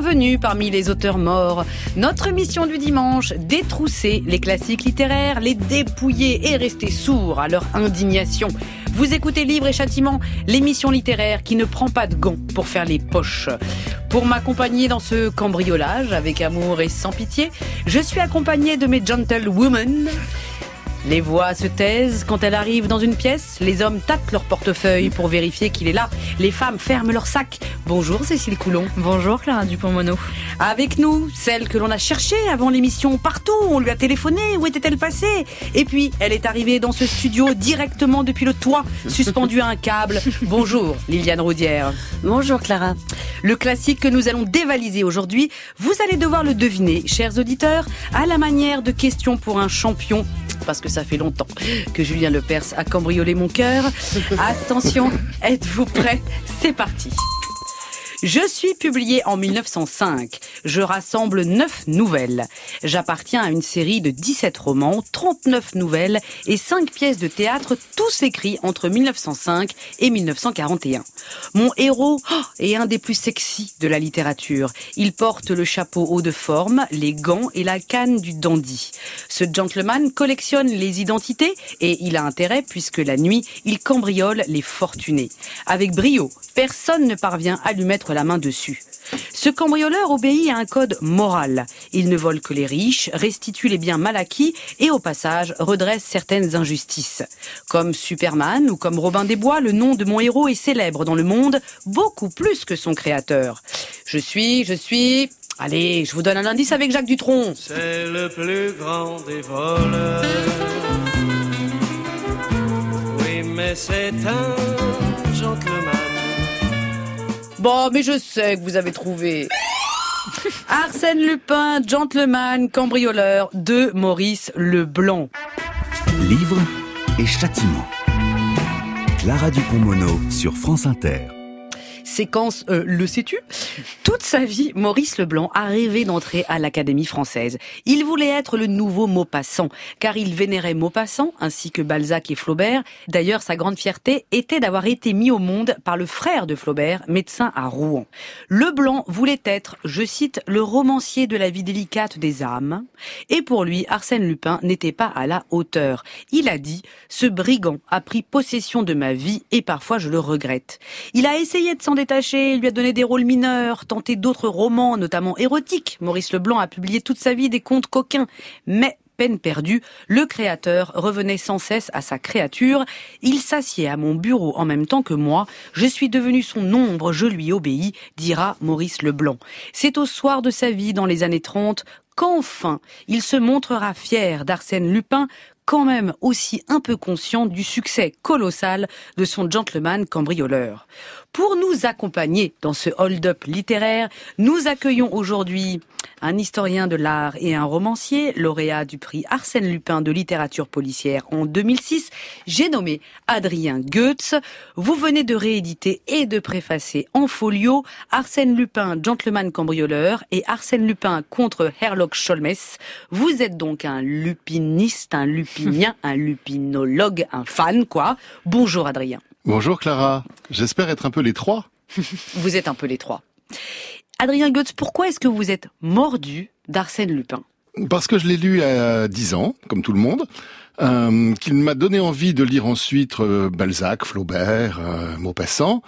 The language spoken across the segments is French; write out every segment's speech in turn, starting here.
Bienvenue parmi les auteurs morts. Notre mission du dimanche, détrousser les classiques littéraires, les dépouiller et rester sourds à leur indignation. Vous écoutez Livre et Châtiment, l'émission littéraire qui ne prend pas de gants pour faire les poches. Pour m'accompagner dans ce cambriolage avec amour et sans pitié, je suis accompagnée de mes gentlewomen. Les voix se taisent quand elles arrivent dans une pièce. Les hommes tâtent leur portefeuille pour vérifier qu'il est là. Les femmes ferment leur sac. Bonjour Cécile Coulon. Bonjour Clara Dupont-Mono. Avec nous, celle que l'on a cherchée avant l'émission partout. On lui a téléphoné. Où était-elle passée? Et puis, elle est arrivée dans ce studio directement depuis le toit, suspendue à un câble. Bonjour Liliane Roudière. Bonjour Clara. Le classique que nous allons dévaliser aujourd'hui, vous allez devoir le deviner, chers auditeurs, à la manière de questions pour un champion parce que ça fait longtemps que Julien Lepers a cambriolé mon cœur. Attention, êtes-vous prêts? C'est parti. Je suis publié en 1905. Je rassemble 9 nouvelles. J'appartiens à une série de 17 romans, 39 nouvelles et 5 pièces de théâtre, tous écrits entre 1905 et 1941. Mon héros oh, est un des plus sexy de la littérature. Il porte le chapeau haut de forme, les gants et la canne du dandy. Ce gentleman collectionne les identités et il a intérêt puisque la nuit, il cambriole les fortunés. Avec brio, personne ne parvient à lui mettre la main dessus. Ce cambrioleur obéit à un code moral. Il ne vole que les riches, restitue les biens mal acquis et au passage redresse certaines injustices. Comme Superman ou comme Robin des Bois, le nom de mon héros est célèbre dans le monde beaucoup plus que son créateur. Je suis, je suis... Allez, je vous donne un indice avec Jacques Dutronc. C'est le plus grand des voleurs. Oui, mais c'est un. Bon, mais je sais que vous avez trouvé. Arsène Lupin, gentleman, cambrioleur de Maurice Leblanc. Livre et châtiment. Clara Dupont-Mono sur France Inter séquence euh, Le sais-tu? Toute sa vie, Maurice Leblanc a rêvé d'entrer à l'Académie française. Il voulait être le nouveau Maupassant, car il vénérait Maupassant, ainsi que Balzac et Flaubert. D'ailleurs, sa grande fierté était d'avoir été mis au monde par le frère de Flaubert, médecin à Rouen. Leblanc voulait être, je cite, le romancier de la vie délicate des âmes. Et pour lui, Arsène Lupin n'était pas à la hauteur. Il a dit, ce brigand a pris possession de ma vie et parfois je le regrette. Il a essayé de s'en détaché, il lui a donné des rôles mineurs, tenté d'autres romans, notamment érotiques. Maurice Leblanc a publié toute sa vie des contes coquins. Mais peine perdue, le créateur revenait sans cesse à sa créature. Il s'assied à mon bureau en même temps que moi. Je suis devenu son ombre, je lui obéis, dira Maurice Leblanc. C'est au soir de sa vie, dans les années 30, qu'enfin il se montrera fier d'Arsène Lupin, quand même aussi un peu conscient du succès colossal de son gentleman cambrioleur. Pour nous accompagner dans ce hold-up littéraire, nous accueillons aujourd'hui un historien de l'art et un romancier, lauréat du prix Arsène Lupin de littérature policière en 2006. J'ai nommé Adrien Goetz. Vous venez de rééditer et de préfacer en folio Arsène Lupin, gentleman cambrioleur et Arsène Lupin contre Herlock Sholmes. Vous êtes donc un lupiniste, un un lupinologue, un fan, quoi. Bonjour Adrien. Bonjour Clara, j'espère être un peu les trois. vous êtes un peu les trois. Adrien Goetz, pourquoi est-ce que vous êtes mordu d'Arsène Lupin? Parce que je l'ai lu à 10 ans, comme tout le monde. Euh, qu'il m'a donné envie de lire ensuite euh, Balzac, Flaubert, euh, Maupassant,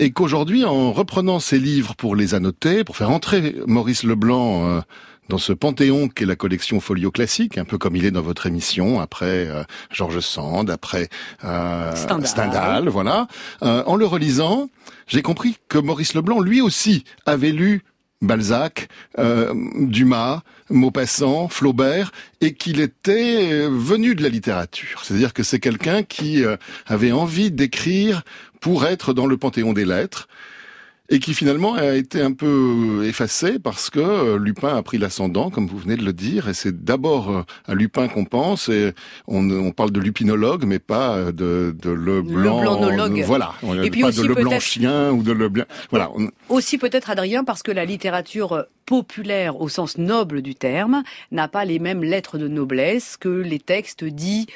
et qu'aujourd'hui, en reprenant ces livres pour les annoter, pour faire entrer Maurice Leblanc dans ce panthéon qu'est la collection Folio Classique, un peu comme il est dans votre émission, après euh, Georges Sand, après euh, Stendhal. Stendhal, voilà. Euh, en le relisant, j'ai compris que Maurice Leblanc, lui aussi, avait lu Balzac, euh, Dumas, Maupassant, Flaubert, et qu'il était venu de la littérature. C'est-à-dire que c'est quelqu'un qui euh, avait envie d'écrire pour être dans le panthéon des lettres, et qui finalement a été un peu effacé parce que euh, Lupin a pris l'ascendant, comme vous venez de le dire, et c'est d'abord euh, à Lupin qu'on pense, et on, on, parle de lupinologue, mais pas euh, de, de le blanc. Le voilà. Et puis pas aussi de le blanc chien ou de le blanc. Voilà. Aussi peut-être Adrien parce que la littérature populaire au sens noble du terme n'a pas les mêmes lettres de noblesse que les textes dits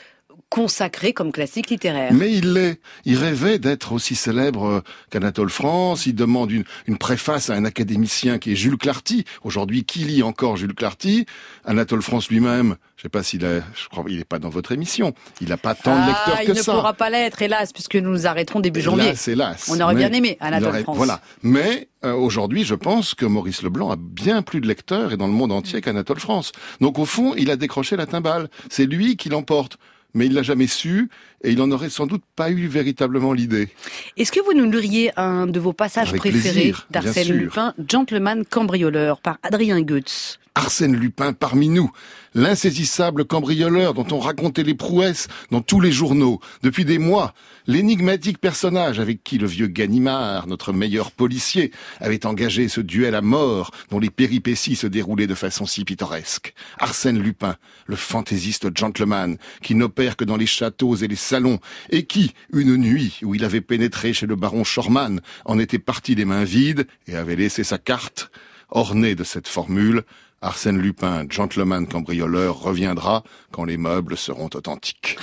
consacré comme classique littéraire. Mais il l'est. Il rêvait d'être aussi célèbre qu'Anatole France. Il demande une, une préface à un académicien qui est Jules Clarty. Aujourd'hui, qui lit encore Jules Clarty? Anatole France lui-même, je sais pas s'il est, je crois, il n'est pas dans votre émission. Il n'a pas tant de Ah, lecteurs il que ne ça. pourra pas l'être, hélas, puisque nous nous arrêterons début janvier. Hélas, hélas. On aurait bien aimé il Anatole aurait- France. Voilà. Mais euh, aujourd'hui, je pense que Maurice Leblanc a bien plus de lecteurs et dans le monde entier qu'Anatole France. Donc au fond, il a décroché la timbale. C'est lui qui l'emporte. Mais il l'a jamais su et il en aurait sans doute pas eu véritablement l'idée. Est-ce que vous nous liriez un de vos passages Avec préférés d'Arsène. Lupin, Gentleman cambrioleur, par Adrien Goetz? Arsène Lupin parmi nous, l'insaisissable cambrioleur dont on racontait les prouesses dans tous les journaux depuis des mois, l'énigmatique personnage avec qui le vieux Ganimard, notre meilleur policier, avait engagé ce duel à mort dont les péripéties se déroulaient de façon si pittoresque. Arsène Lupin, le fantaisiste gentleman qui n'opère que dans les châteaux et les salons et qui, une nuit où il avait pénétré chez le baron Schormann, en était parti les mains vides et avait laissé sa carte, orné de cette formule, Arsène Lupin, gentleman cambrioleur, reviendra quand les meubles seront authentiques.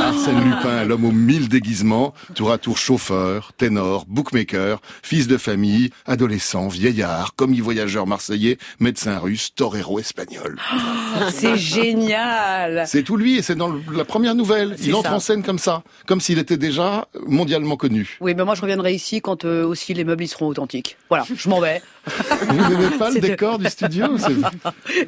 Arsène Lupin, l'homme aux mille déguisements, tour à tour chauffeur, ténor, bookmaker, fils de famille, adolescent, vieillard, commis voyageur marseillais, médecin russe, torero espagnol. C'est génial C'est tout lui et c'est dans la première nouvelle. Il entre ça. en scène comme ça, comme s'il était déjà mondialement connu. Oui, ben moi je reviendrai ici quand euh, aussi les meubles y seront authentiques. Voilà, je m'en vais. Vous n'aimez pas le de- décor du studio C'est-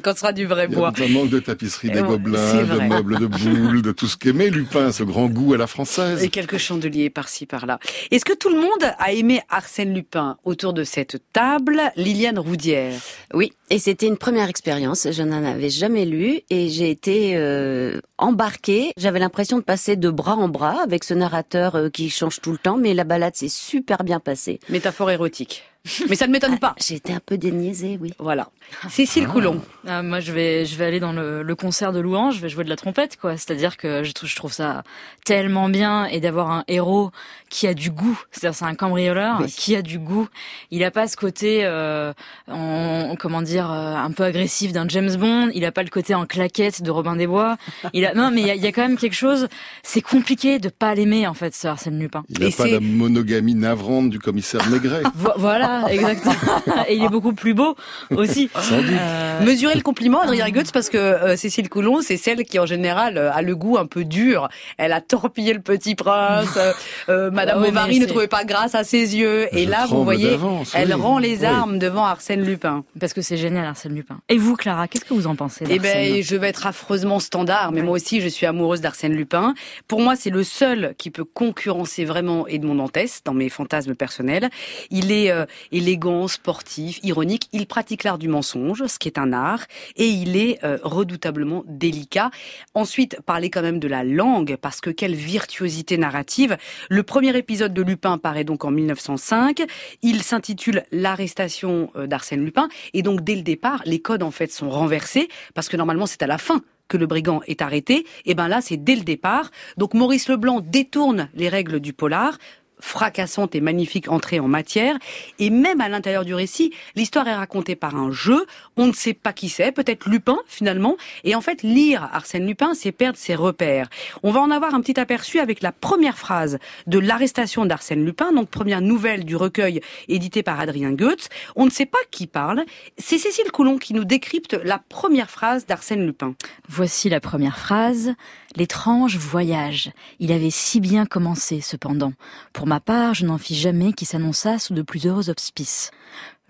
quand ce sera du vrai Il y bois. a un manque de tapisserie, des gobelins, de meubles de boules, de tout ce qu'aimait Lupin, ce grand goût à la française. Et quelques chandeliers par-ci par-là. Est-ce que tout le monde a aimé Arsène Lupin autour de cette table? Liliane Roudière. Oui, et c'était une première expérience. Je n'en avais jamais lu et j'ai été euh, embarquée. J'avais l'impression de passer de bras en bras avec ce narrateur euh, qui change tout le temps, mais la balade s'est super bien passée. Métaphore érotique. Mais ça ne m'étonne pas. J'ai été un peu déniaisée, oui. Voilà. Cécile Coulon. Ah, moi, je vais, je vais aller dans le, le concert de louange, je vais jouer de la trompette, quoi. C'est-à-dire que je trouve, je trouve ça tellement bien et d'avoir un héros qui a du goût. C'est-à-dire, c'est un cambrioleur Oui. qui a du goût. Il a pas ce côté, euh, en, comment dire, euh, un peu agressif d'un James Bond. Il a pas le côté en claquette de Robin des Bois. Il a, non, mais il y a, il y a quand même quelque chose. C'est compliqué de pas l'aimer, en fait, ce Arsène Lupin. Il n'a pas la monogamie navrante du commissaire Maigret. Vo- voilà, exactement. et il est beaucoup plus beau aussi. Sans doute. Euh, Mesurez le compliment, Adrien Goetz, parce que euh, Cécile Coulon, c'est celle qui en général euh, a le goût un peu dur. Elle a torpillé le petit prince. euh, Madame Ah oui, Bovary ne trouvait pas grâce à ses yeux. Et Je là, vous voyez, elle oui. rend les Oui. armes devant Arsène Lupin. Parce que c'est génial, Arsène Lupin. Et vous, Clara, qu'est-ce que vous en pensez Eh ben, je vais être affreusement standard, mais moi aussi, je suis amoureuse d'Arsène Lupin. Pour moi, c'est le seul qui peut concurrencer vraiment Edmond Dantès dans mes fantasmes personnels. Il est euh, élégant, sportif, ironique. Il pratique l'art du mensonge, ce qui est un art, et il est euh, redoutablement délicat. Ensuite, parler quand même de la langue, parce que quelle virtuosité narrative. Le premier épisode de Lupin paraît donc en 1905. Il s'intitule L'arrestation euh, d'Arsène Lupin, et donc dès le départ, les codes en fait sont renversés, parce que normalement c'est à la fin que le brigand est arrêté, et ben là c'est dès le départ. Donc Maurice Leblanc détourne les règles du polar, fracassante et magnifique entrée en matière. Et même à l'intérieur du récit, l'histoire est racontée par un jeu. On ne sait pas qui c'est, peut-être Lupin finalement. Et en fait, lire Arsène Lupin, c'est perdre ses repères. On va en avoir un petit aperçu avec la première phrase de l'arrestation d'Arsène Lupin, donc première nouvelle du recueil édité par Adrien Goetz. On ne sait pas qui parle. C'est Cécile Coulon qui nous décrypte la première phrase d'Arsène Lupin. Voici la première phrase. L'étrange voyage. Il avait si bien commencé, cependant. Ma part, je n'en fis jamais qui s'annonça sous de plus heureux auspices.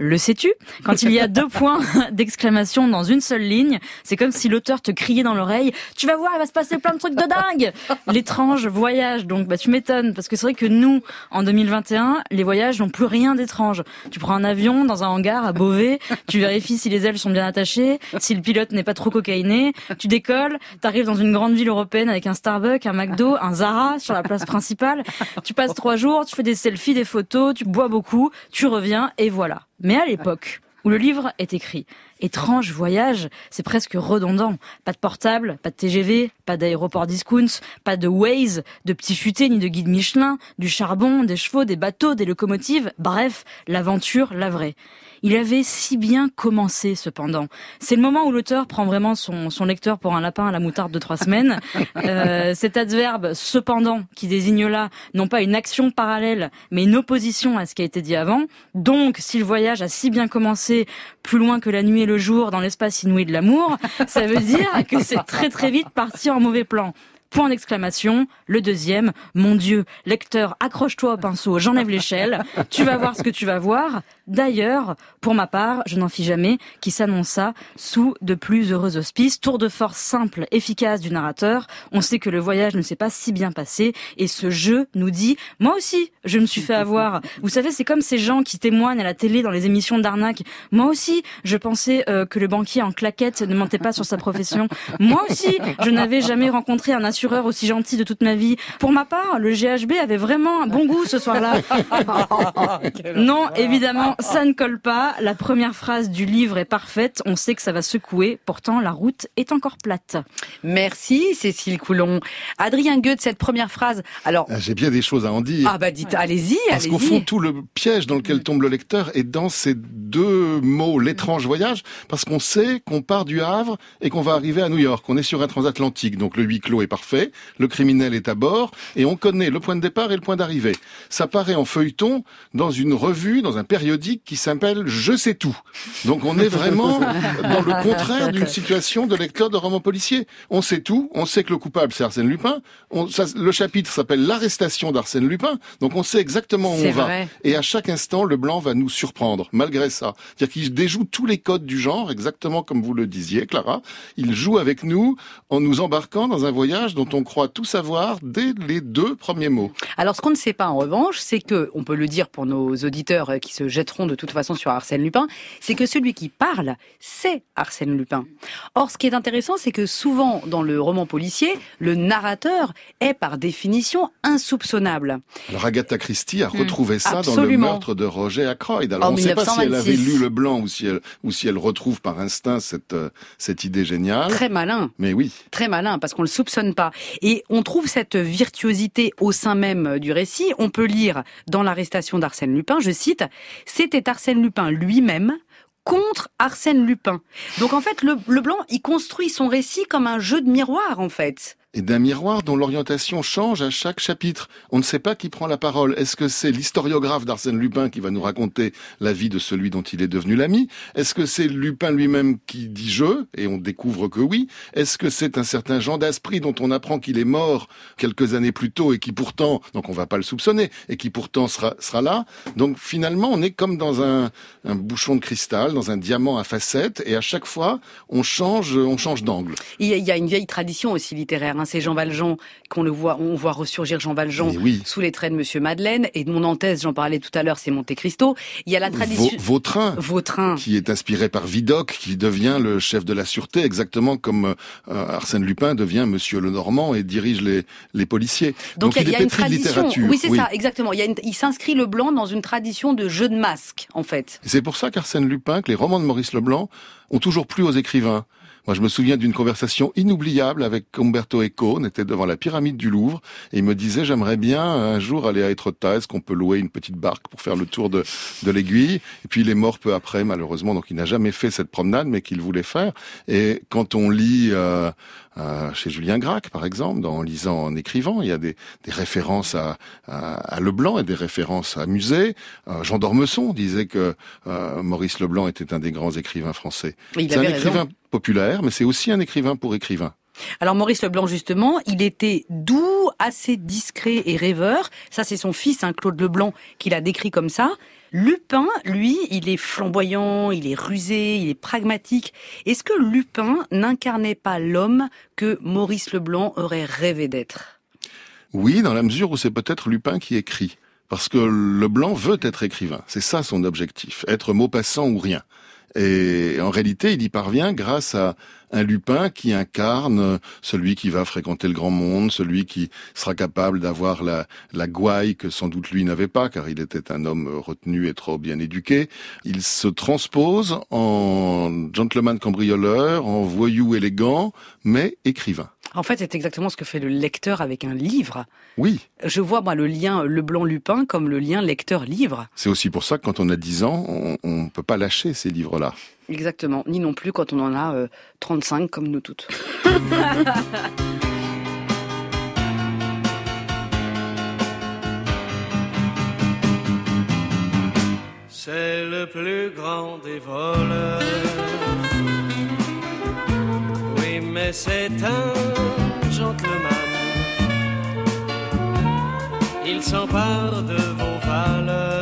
Le sais-tu? Quand il y a deux points d'exclamation dans une seule ligne, c'est comme si l'auteur te criait dans l'oreille « Tu vas voir, il va se passer plein de trucs de dingue !» L'étrange voyage, donc bah tu m'étonnes, parce que c'est vrai que nous, en 2021, les voyages n'ont plus rien d'étrange. Tu prends un avion dans un hangar à Beauvais, tu vérifies si les ailes sont bien attachées, si le pilote n'est pas trop cocaïné, tu décolles, t'arrives dans une grande ville européenne avec un Starbucks, un McDo, un Zara sur la place principale, tu passes trois jours, tu fais des selfies, des photos, tu bois beaucoup, tu reviens, et voilà. Mais à l'époque où le livre est écrit, étrange voyage, c'est presque redondant. Pas de portable, pas de TGV, pas d'aéroport discounts, pas de Waze, de petits futés ni de guide Michelin, du charbon, des chevaux, des bateaux, des locomotives, bref, l'aventure, la vraie. Il avait si bien commencé cependant. C'est le moment où l'auteur prend vraiment son, son lecteur pour un lapin à la moutarde de trois semaines. Euh, cet adverbe cependant qui désigne là non pas une action parallèle mais une opposition à ce qui a été dit avant. Donc si le voyage a si bien commencé plus loin que la nuit et le jour dans l'espace inouï de l'amour, ça veut dire que c'est très très vite parti en mauvais plan. Point d'exclamation. Le deuxième, mon Dieu, lecteur, accroche-toi au pinceau, j'enlève l'échelle. Tu vas voir ce que tu vas voir. D'ailleurs, pour ma part, je n'en fis jamais, qui s'annonça sous de plus heureux auspices. Tour de force simple, efficace du narrateur. On sait que le voyage ne s'est pas si bien passé et ce jeu nous dit, moi aussi, je me suis fait avoir. Vous savez, c'est comme ces gens qui témoignent à la télé dans les émissions d'arnaque. Moi aussi, je pensais euh, que le banquier en claquette ne mentait pas sur sa profession. Moi aussi, je n'avais jamais rencontré un assureur aussi gentil de toute ma vie. Pour ma part, le GHB avait vraiment un bon goût ce soir-là. non, évidemment, ça ne colle pas. La première phrase du livre est parfaite. On sait que ça va secouer. Pourtant, la route est encore plate. Merci, Cécile Coulon. Adrien Goethe, cette première phrase. Alors. Ah, j'ai bien des choses à en dire. Ah, bah, dites, allez-y, Parce qu'au fond, tout le piège dans lequel tombe le lecteur est dans ces deux mots, l'étrange voyage, parce qu'on sait qu'on part du Havre et qu'on va arriver à New York. On est sur un transatlantique, donc le huis clos est parfait, le criminel est à bord, et on connaît le point de départ et le point d'arrivée. Ça paraît en feuilleton dans une revue, dans un périodique qui s'appelle Je sais tout. Donc on est vraiment dans le contraire d'une situation de lecteur de roman policier. On sait tout, on sait que le coupable c'est Arsène Lupin, on, ça, le chapitre s'appelle L'arrestation d'Arsène Lupin, donc on sait exactement où on va. Et à chaque instant, le blanc va nous surprendre, malgré ça. C'est-à-dire qu'il déjoue tous les codes du genre, exactement comme vous le disiez, Clara. Il joue avec nous en nous embarquant dans un voyage dont on croit tout savoir dès les deux premiers mots. Alors, ce qu'on ne sait pas, en revanche, c'est que, on peut le dire pour nos auditeurs qui se jetteront de toute façon sur Arsène Lupin, c'est que celui qui parle, c'est Arsène Lupin. Or, ce qui est intéressant, c'est que souvent, dans le roman policier, le narrateur est par définition insoupçonnable. Alors Agatha Christie a retrouvé ça dans le Hmm. Meurtre de Roger Ackroyd. Alors En on ne sait pas si elle avait 1926. lu Le Blanc ou si elle, ou si elle retrouve par instinct cette, euh, cette idée géniale. Très malin. Mais oui. Très malin, parce qu'on le soupçonne pas. Et on trouve cette virtuosité au sein même du récit. On peut lire dans l'arrestation d'Arsène Lupin, je cite, c'était Arsène Lupin lui-même contre Arsène Lupin. Donc en fait, le, il construit son récit comme un jeu de miroir, en fait. Et d'un miroir dont l'orientation change à chaque chapitre. On ne sait pas qui prend la parole. Est-ce que c'est l'historiographe d'Arsène Lupin qui va nous raconter la vie de celui dont il est devenu l'ami? Est-ce que c'est Lupin lui-même qui dit je Et on découvre que oui? Est-ce que c'est un certain Jean d'Aspry dont on apprend qu'il est mort quelques années plus tôt et qui pourtant, donc on va pas le soupçonner, et qui pourtant sera, là? Donc finalement, on est comme dans un, un bouchon de cristal, dans un diamant à facettes, et à chaque fois, on change, on change d'angle. Il y a une vieille tradition aussi littéraire. Hein. C'est Jean Valjean qu'on le voit, on voit ressurgir Jean Valjean oui. sous les traits de Monsieur Madeleine. Et de mon Nantes, j'en parlais tout à l'heure, c'est Monte Cristo. Il y a la tradition. Vau- Vautrin. Vautrin. qui est inspiré par Vidocq, qui devient le chef de la sûreté, exactement comme euh, Arsène Lupin devient Monsieur le Normand et dirige les, les policiers. Donc, il y a, il y a est une tradition. Oui, c'est ça, exactement. Il, y a une- il s'inscrit le blanc dans une tradition de jeu de masque, en fait. C'est pour ça qu'Arsène Lupin, que les romans de Maurice Leblanc ont toujours plu aux écrivains. Moi, je me souviens d'une conversation inoubliable avec Umberto Eco. On était devant la pyramide du Louvre et il me disait j'aimerais bien un jour aller à Étretat. Est-ce qu'on peut louer une petite barque pour faire le tour de, de l'aiguille? Et puis il est mort peu après, malheureusement. Donc il n'a jamais fait cette promenade, mais qu'il voulait faire. Et quand on lit euh, euh, chez Julien Gracq, par exemple, dans, en lisant, en écrivant, il y a des, des références à, à, à Leblanc et des références à Musée. Euh, Jean d'Ormesson disait que euh, Maurice Leblanc était un des grands écrivains français. C'est un raison. écrivain populaire, mais c'est aussi un écrivain pour écrivains. Alors Maurice Leblanc, justement, il était doux, assez discret et rêveur. Ça, c'est son fils, hein, Claude Leblanc, qui l'a décrit comme ça. Lupin, lui, il est flamboyant, il est rusé, il est pragmatique. Est-ce que Lupin n'incarnait pas l'homme que Maurice Leblanc aurait rêvé d'être? Oui, dans la mesure où c'est peut-être Lupin qui écrit. Parce que Leblanc veut être écrivain. C'est ça son objectif. Être Maupassant ou rien. Et en réalité, il y parvient grâce à un Lupin qui incarne celui qui va fréquenter le grand monde, celui qui sera capable d'avoir la, la gouaille que sans doute lui n'avait pas, car il était un homme retenu et trop bien éduqué. Il se transpose en gentleman cambrioleur, en voyou élégant, mais écrivain. En fait, c'est exactement ce que fait le lecteur avec un livre. Oui. Je vois, moi, le lien Leblanc-Lupin comme le lien lecteur-livre. C'est aussi pour ça que quand on a 10 ans, on ne peut pas lâcher ces livres-là. Exactement. Ni non plus quand on en a 35 comme nous toutes. C'est le plus grand des voleurs. C'est un gentleman. Il s'empare de vos valeurs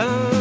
mais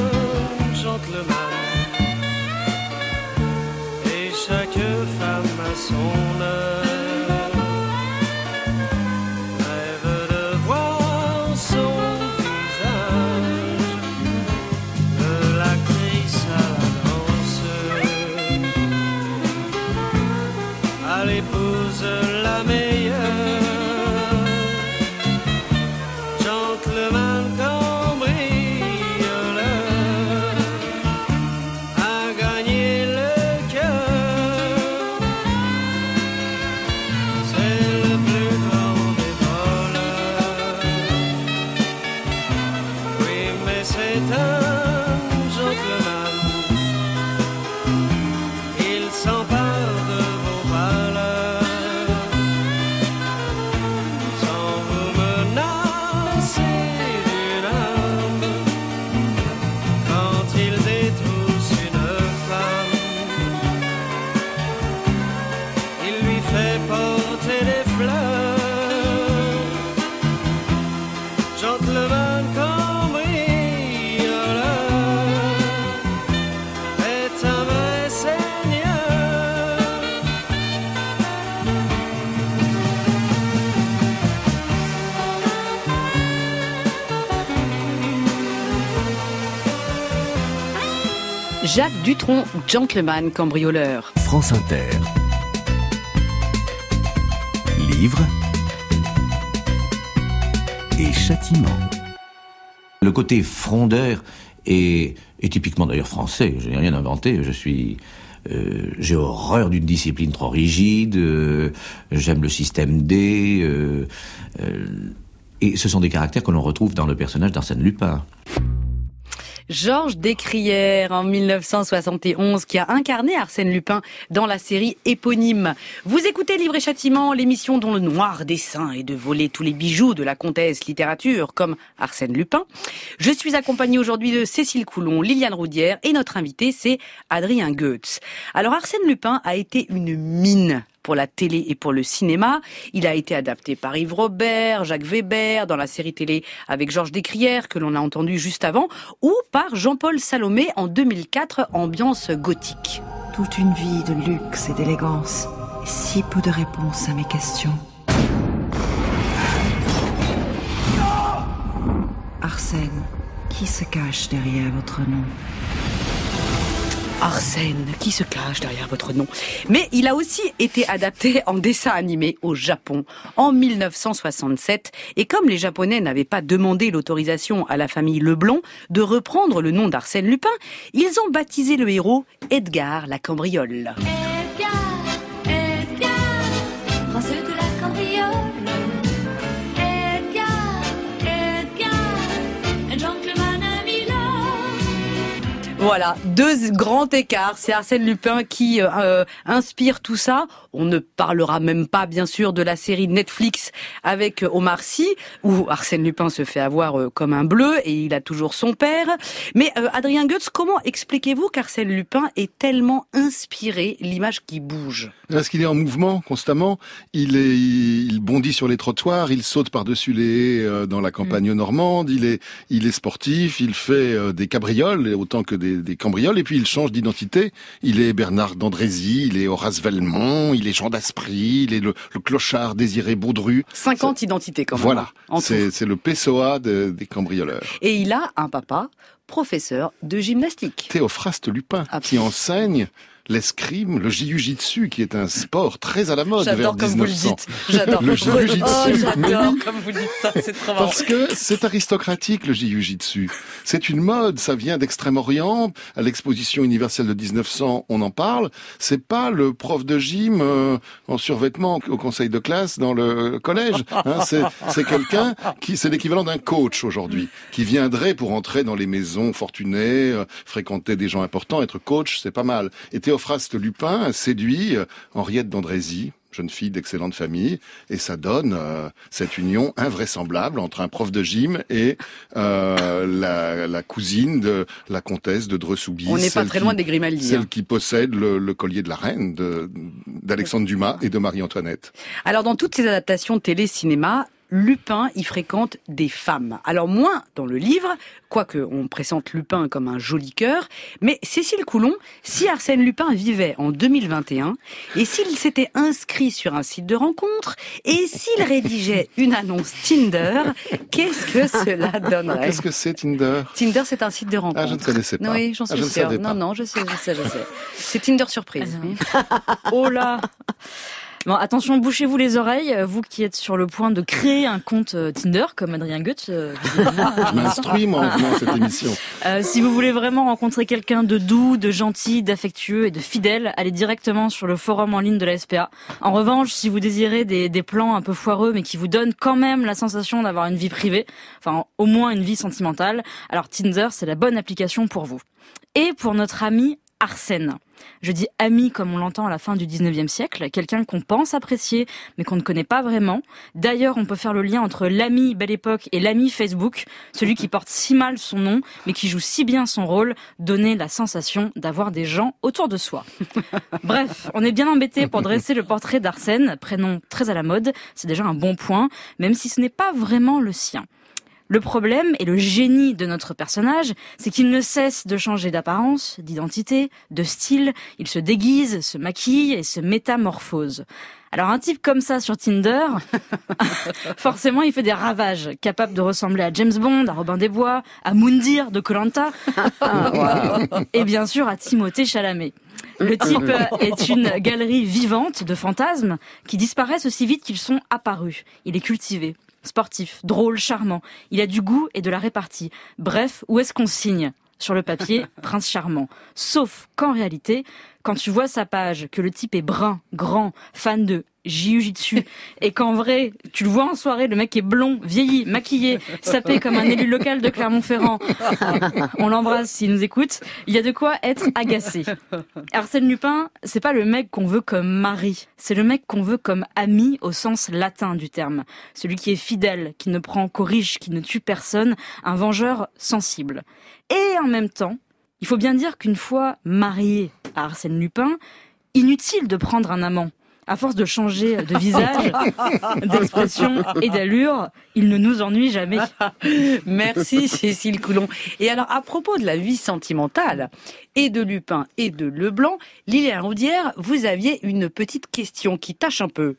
Jacques Dutronc, gentleman cambrioleur. France Inter. Livre et châtiment. Le côté frondeur est, est typiquement d'ailleurs français. Je n'ai rien inventé. Je suis, euh, j'ai horreur d'une discipline trop rigide. euh, J'aime le système D. euh, euh, et ce sont des caractères que l'on retrouve dans le personnage d'Arsène Lupin. Georges Descrières en 1971 qui a incarné Arsène Lupin dans la série éponyme. Vous écoutez Livre et Châtiment, l'émission dont le noir dessein est de voler tous les bijoux de la comtesse littérature comme Arsène Lupin. Je suis accompagnée aujourd'hui de Cécile Coulon, Liliane Roudière et notre invité c'est Adrien Goetz. Alors Arsène Lupin a été une mine pour la télé et pour le cinéma. Il a été adapté par Yves Robert, Jacques Weber, dans la série télé avec Georges Descrières, que l'on a entendu juste avant, ou par Jean-Paul Salomé en 2004, ambiance gothique. Toute une vie de luxe et d'élégance. Si peu de réponses à mes questions. Arsène, qui se cache derrière votre nom? Arsène, qui se cache derrière votre nom. Mais il a aussi été adapté en dessin animé au Japon en 1967. Et comme les Japonais n'avaient pas demandé l'autorisation à la famille Leblanc de reprendre le nom d'Arsène Lupin, ils ont baptisé le héros Edgar la cambriole. Voilà, deux grands écarts. C'est Arsène Lupin qui euh, inspire tout ça. On ne parlera même pas, bien sûr, de la série Netflix avec Omar Sy, où Arsène Lupin se fait avoir euh, comme un bleu et il a toujours son père. Mais euh, Adrien Goetz, comment expliquez-vous qu'Arsène Lupin est tellement inspiré l'image qui bouge? Parce qu'il est en mouvement constamment. Il, est, il bondit sur les trottoirs, il saute par-dessus les haies euh, dans la campagne normande. Il est, il est sportif, il fait des cabrioles autant que des, des cambrioles. Et puis il change d'identité. Il est Bernard d'Andrézy, il est Horace Velmont, il est Jean d'Aspry, il est le, le clochard désiré Baudru. 50 identités quand même. Voilà, en c'est le PSOA de- des cambrioleurs. Et il a un papa professeur de gymnastique. Théophraste Lupin, qui enseigne l'escrime, le jiu-jitsu, qui est un sport très à la mode vers J'adore comme vous le 1900. dites. J'adore. Le Oh, jiu-jitsu. j'adore comme vous dites ça. C'est trop marrant. Parce que c'est aristocratique le jiu-jitsu. C'est une mode, ça vient d'Extrême-Orient. À l'exposition universelle de 1900, on en parle. C'est pas le prof de gym euh, en survêtement au conseil de classe dans le collège. hein. c'est quelqu'un qui, c'est l'équivalent d'un coach aujourd'hui, qui viendrait pour entrer dans les maisons fortunées, euh, fréquenter des gens importants, être coach, c'est pas mal. Et Théophraste Lupin séduit euh, Henriette d'Andrézy, jeune fille d'excellente famille, et ça donne euh, cette union invraisemblable entre un prof de gym et euh, la, la cousine de la comtesse de Dreux-Soubise. On n'est pas très qui- loin des Grimaldi. Celle hein. qui possède le, le collier de la reine d'Alexandre Dumas et de Marie-Antoinette. Alors dans toutes ces adaptations télé-cinéma, Lupin y fréquente des femmes. Alors moins dans le livre, quoique on présente Lupin comme un joli cœur, mais Cécile Coulon, si Arsène Lupin vivait en 2021, et s'il s'était inscrit sur un site de rencontre, et s'il rédigeait une annonce Tinder, qu'est-ce que cela donnerait Qu'est-ce que c'est Tinder? Tinder, c'est un site de rencontre. Ah, je ne connaissais pas. Oui, j'en Ah, je sûre. Non, non, je sais, je sais, je sais. C'est Tinder surprise. oui. Oh là Bon, attention, bouchez-vous les oreilles, euh, vous qui êtes sur le point de créer un compte euh, Tinder, comme Adrien Goetz. euh. Je m'instruis, moi, en cette émission. Euh, si vous voulez vraiment rencontrer quelqu'un de doux, de gentil, d'affectueux et de fidèle, allez directement sur le forum en ligne de la SPA. En revanche, si vous désirez des, des plans un peu foireux, mais qui vous donnent quand même la sensation d'avoir une vie privée, enfin au moins une vie sentimentale, alors Tinder, c'est la bonne application pour vous. Et pour notre ami Arsène. Je dis ami comme on l'entend à la fin du 19e siècle, quelqu'un qu'on pense apprécier mais qu'on ne connaît pas vraiment. D'ailleurs, on peut faire le lien entre l'ami Belle Époque et l'ami Facebook, celui qui porte si mal son nom mais qui joue si bien son rôle, donner la sensation d'avoir des gens autour de soi. Bref, on est bien embêté pour dresser le portrait d'Arsène, prénom très à la mode, c'est déjà un bon point, même si ce n'est pas vraiment le sien. Le problème et le génie de notre personnage, c'est qu'il ne cesse de changer d'apparence, d'identité, de style. Il se déguise, se maquille et se métamorphose. Alors un type comme ça sur Tinder, forcément il fait des ravages, capable de ressembler à James Bond, à Robin des Bois, à Moundir de Colanta, et bien sûr à Timothée Chalamet. Le type est une galerie vivante de fantasmes qui disparaissent aussi vite qu'ils sont apparus. Il est cultivé, sportif, drôle, charmant. Il a du goût et de la répartie. Bref, où est-ce qu'on signe sur le papier, prince charmant? Sauf qu'en réalité, quand tu vois sa page, que le type est brun, grand, fan de jiu-jitsu, et qu'en vrai, tu le vois en soirée, le mec est blond, vieilli, maquillé, sapé comme un élu local de Clermont-Ferrand. On l'embrasse s'il nous écoute. Il y a de quoi être agacé. Arsène Lupin, c'est pas le mec qu'on veut comme mari, c'est le mec qu'on veut comme ami au sens latin du terme. Celui qui est fidèle, qui ne prend qu'aux riches, qui ne tue personne, un vengeur sensible. Et en même temps, il faut bien dire qu'une fois marié à Arsène Lupin, inutile de prendre un amant. À force de changer de visage, d'expression et d'allure, il ne nous ennuie jamais. Merci Cécile Coulon. Et alors à propos de la vie sentimentale et de Lupin et de Leblanc, Liliane Roudière, vous aviez une petite question qui tâche un peu.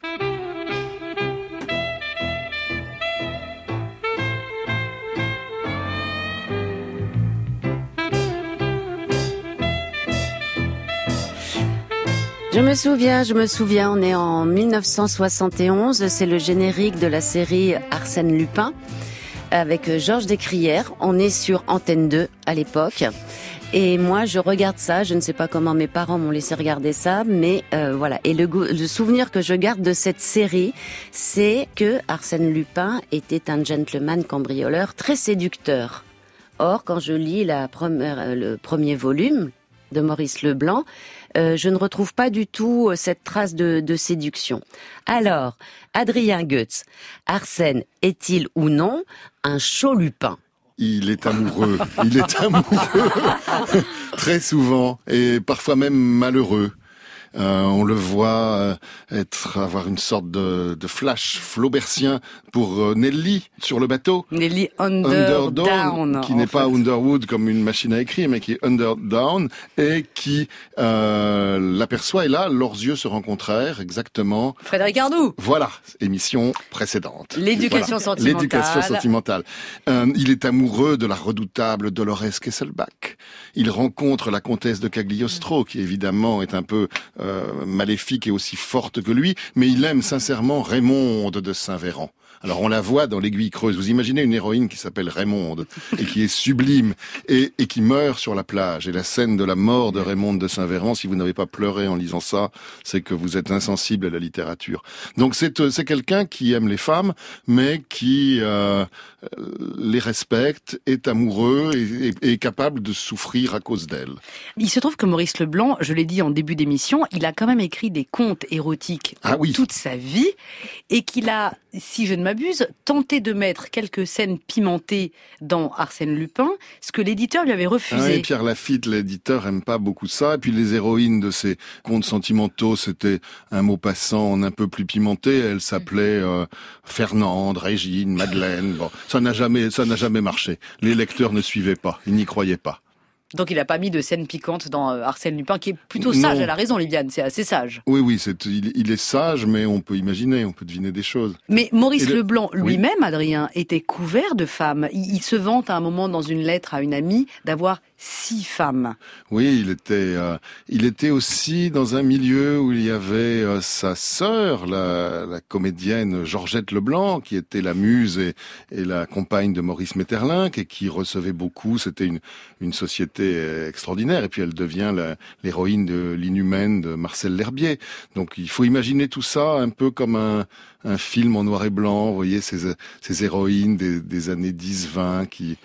Je me souviens, je me souviens, on est en 1971, c'est le générique de la série Arsène Lupin avec euh, Georges Descrières. On est sur Antenne 2 à l'époque. Et moi, je regarde ça. Je ne sais pas comment mes parents m'ont laissé regarder ça, mais euh, voilà. Et le, souvenir que je garde de cette série, c'est que Arsène Lupin était un gentleman cambrioleur très séducteur. Or, quand je lis première, le premier volume de Maurice Leblanc, euh, je ne retrouve pas du tout euh, cette trace de, de séduction. Alors, Adrien Goetz, Arsène est-il ou non un chaud lupin? Il est amoureux. Il est amoureux. Très souvent. Et parfois même malheureux. Euh, on le voit euh, être avoir une sorte de, de flash flaubertien pour euh, Nelly sur le bateau. Nelly Underdown, Underdown, qui n'est pas fait. Underwood comme une machine à écrire, mais qui est Underdown et qui euh, l'aperçoit. Et là, leurs yeux se rencontrèrent exactement. Frédéric Ardou. Voilà, émission précédente. L'éducation Voilà. sentimentale. L'éducation sentimentale. Euh, il est amoureux de la redoutable Dolores Kesselbach. Il rencontre la comtesse de Cagliostro, qui évidemment est un peu maléfique et aussi forte que lui, mais il aime sincèrement Raymonde de Saint-Véran. Alors on la voit dans l'aiguille creuse. Vous imaginez une héroïne qui s'appelle Raymonde et qui est sublime et, et qui meurt sur la plage. Et la scène de la mort de Raymonde de Saint-Véran, si vous n'avez pas pleuré en lisant ça, c'est que vous êtes insensible à la littérature. Donc c'est euh, c'est quelqu'un qui aime les femmes, mais qui euh, euh, les respecte, est amoureux et, et- et est capable de souffrir à cause d'elles. Il se trouve que Maurice Leblanc, je l'ai dit en début d'émission, il a quand même écrit des contes érotiques Ah oui. toute sa vie et qu'il a, si je ne m'abuse, tenté de mettre quelques scènes pimentées dans Arsène Lupin, ce que l'éditeur lui avait Ah, refusé. Pierre Lafitte, l'éditeur, aime pas beaucoup ça. Et puis les héroïnes de ces contes sentimentaux, c'était un mot passant un peu plus pimenté. Elle s'appelait euh, Fernande, Régine, Madeleine. Bon, ça n'a jamais, ça n'a jamais marché. Les lecteurs ne suivaient pas, ils n'y croyaient pas. Donc il n'a pas mis de scènes piquantes dans euh, Arsène Lupin, qui est plutôt Non. sage, elle a raison Liliane, c'est assez sage. Oui, oui, il, il est sage, mais on peut imaginer, on peut deviner des choses. Mais Maurice le- Leblanc Oui. lui-même, Adrien, était couvert de femmes. Il, il se vante à un moment dans une lettre à une amie d'avoir six femmes. Oui, il était, euh, il était aussi dans un milieu où il y avait euh, sa sœur, la, la comédienne Georgette Leblanc, qui était la muse et, et la compagne de Maurice Metterlinck et qui recevait beaucoup. C'était une, une société euh, extraordinaire. Et puis elle devient l'héroïne de l'inhumaine de Marcel L'Herbier. Donc il faut imaginer tout ça un peu comme un, un film en noir et blanc. Vous voyez ces, ces héroïnes des, des années 10-20 qui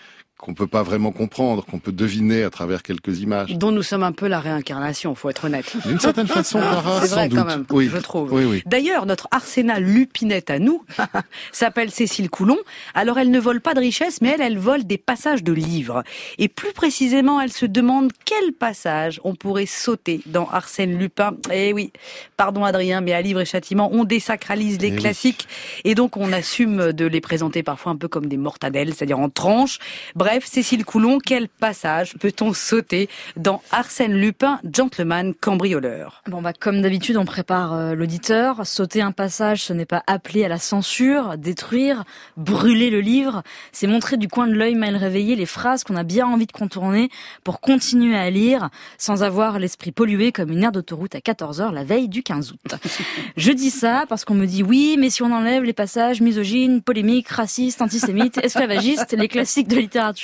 qu'on peut pas vraiment comprendre, qu'on peut deviner à travers quelques images. dont nous sommes un peu la réincarnation, faut être honnête. D'une certaine façon, Clara, C'est vrai sans doute. quand même, oui. je trouve. Oui, oui. D'ailleurs, notre arsenal lupinette à nous s'appelle Cécile Coulon. Alors, elle ne vole pas de richesse, mais elle, elle vole des passages de livres. Et plus précisément, elle se demande quel passage on pourrait sauter dans Arsène Lupin. Eh oui, pardon Adrien, mais à Livre et Châtiment, on désacralise les Eh classiques. Et donc, on assume de les présenter parfois un peu comme des mortadelles, c'est-à-dire en tranches. Bref, Cécile Coulon, quel passage peut-on sauter dans Arsène Lupin, gentleman cambrioleur? Bon bah comme d'habitude on prépare euh, l'auditeur. Sauter un passage, ce n'est pas appeler à la censure, détruire, brûler le livre. C'est montrer du coin de l'œil mal réveillé les phrases qu'on a bien envie de contourner pour continuer à lire sans avoir l'esprit pollué comme une aire d'autoroute à 14h la veille du 15 août. Je dis ça parce qu'on me dit oui, mais si on enlève les passages misogynes, polémiques, racistes, antisémites, esclavagistes, les classiques de littérature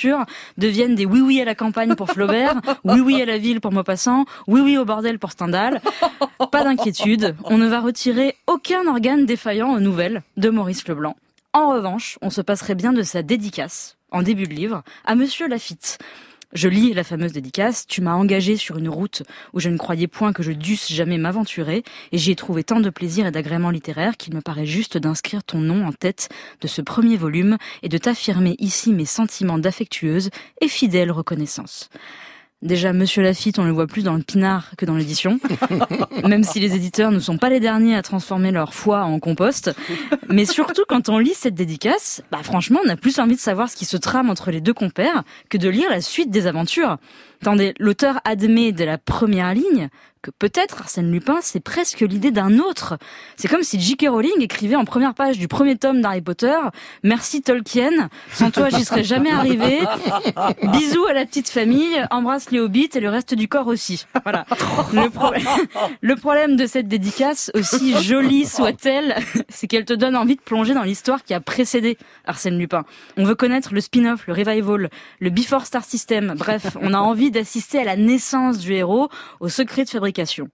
deviennent des oui-oui à la campagne pour Flaubert, oui-oui à la ville pour Maupassant, oui-oui au bordel pour Stendhal. Pas d'inquiétude, on ne va retirer aucun organe défaillant aux nouvelles de Maurice Leblanc. En revanche, on se passerait bien de sa dédicace, en début de livre, à Monsieur Lafitte. Je lis la fameuse dédicace, tu m'as engagé sur une route où je ne croyais point que je dusse jamais m'aventurer, et j'y ai trouvé tant de plaisir et d'agrément littéraire qu'il me paraît juste d'inscrire ton nom en tête de ce premier volume et de t'affirmer ici mes sentiments d'affectueuse et fidèle reconnaissance. Déjà, Monsieur Lafitte, on le voit plus dans le pinard que dans l'édition. Même si les éditeurs ne sont pas les derniers à transformer leur foi en compost. Mais surtout, quand on lit cette dédicace, bah, franchement, on a plus envie de savoir ce qui se trame entre les deux compères que de lire la suite des aventures. Attendez, l'auteur admet de la première ligne que peut-être Arsène Lupin, c'est presque l'idée d'un autre. C'est comme si J.K. Rowling écrivait en première page du premier tome d'Harry Potter « Merci Tolkien, sans toi j'y serais jamais arrivé. Bisous à la petite famille, embrasse les hobbits et le reste du corps aussi. » Voilà. Le, le problème de cette dédicace, aussi jolie soit-elle, c'est qu'elle te donne envie de plonger dans l'histoire qui a précédé Arsène Lupin. On veut connaître le spin-off, le revival, le Before Star System. Bref, on a envie d'assister à la naissance du héros, au secret de fabrication.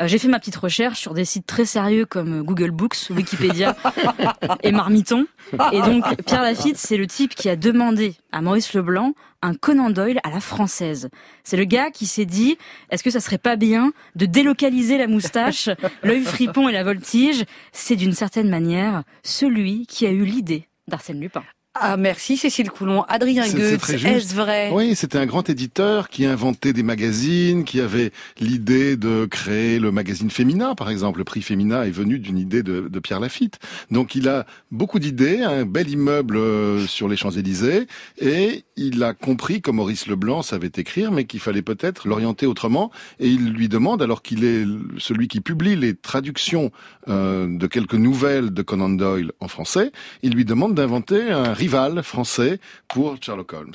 Euh, J'ai fait ma petite recherche sur des sites très sérieux comme Google Books, Wikipédia et Marmiton. Et donc, Pierre Lafitte, c'est le type qui a demandé à Maurice Leblanc un Conan Doyle à la française. C'est le gars qui s'est dit, est-ce que ça serait pas bien de délocaliser la moustache, l'œil fripon et la voltige? C'est d'une certaine manière celui qui a eu l'idée d'Arsène Lupin. Ah, merci Cécile Coulon. Adrien Goetz, est-ce vrai? Oui, c'était un grand éditeur qui inventait des magazines, qui avait l'idée de créer le magazine Femina, par exemple. Le prix Femina est venu d'une idée de, de Pierre Lafitte. Donc il a beaucoup d'idées, un bel immeuble euh, sur les Champs-Élysées, et il a compris, comme Maurice Leblanc savait écrire, mais qu'il fallait peut-être l'orienter autrement. Et il lui demande, alors qu'il est celui qui publie les traductions euh, de quelques nouvelles de Conan Doyle en français, il lui demande d'inventer un rival français pour Sherlock Holmes.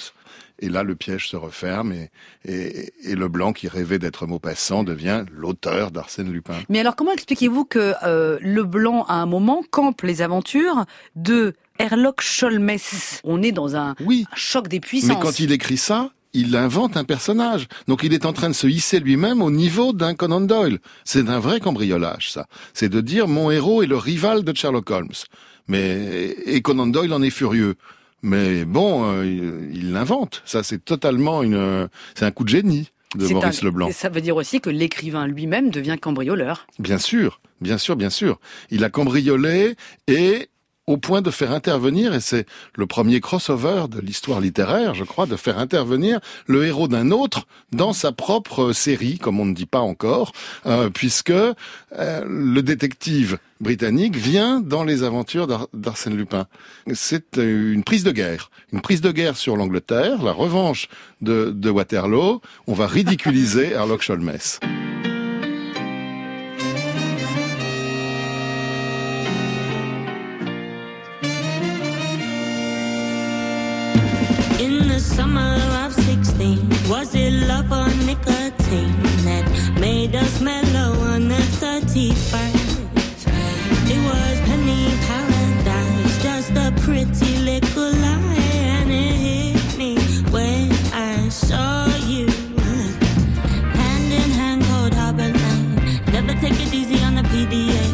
Et là, le piège se referme et, et, et Leblanc, qui rêvait d'être Maupassant, devient l'auteur d'Arsène Lupin. Mais alors, comment expliquez-vous que euh, Leblanc, à un moment, campe les aventures de Herlock Sholmès On est dans un, Oui, un choc des mais puissances. quand il écrit ça, il invente un personnage. Donc il est en train de se hisser lui-même au niveau d'un Conan Doyle. C'est un vrai cambriolage, ça. C'est de dire mon héros est le rival de Sherlock Holmes. Mais et Conan Doyle en est furieux. Mais bon, euh, il l'invente. Ça, c'est totalement une, euh, c'est un coup de génie de Maurice un- Leblanc. Ça veut dire aussi que l'écrivain lui-même devient cambrioleur. Bien sûr, bien sûr, bien sûr. Il a cambriolé et au point de faire intervenir, et c'est le premier crossover de l'histoire littéraire, je crois, de faire intervenir le héros d'un autre dans sa propre série, comme on ne dit pas encore, euh, puisque euh, le détective britannique vient dans les aventures d'Ar- d'Arsène Lupin. C'est euh, une prise de guerre, une prise de guerre sur l'Angleterre, la revanche de, de Waterloo. On va ridiculiser Herlock Sholmès. Summer of 16, was it love or nicotine that made us mellow on the 31st? It was penny paradise, just a pretty little lie, and it hit me when I saw you. Hand in hand. Never take it easy on the PDA.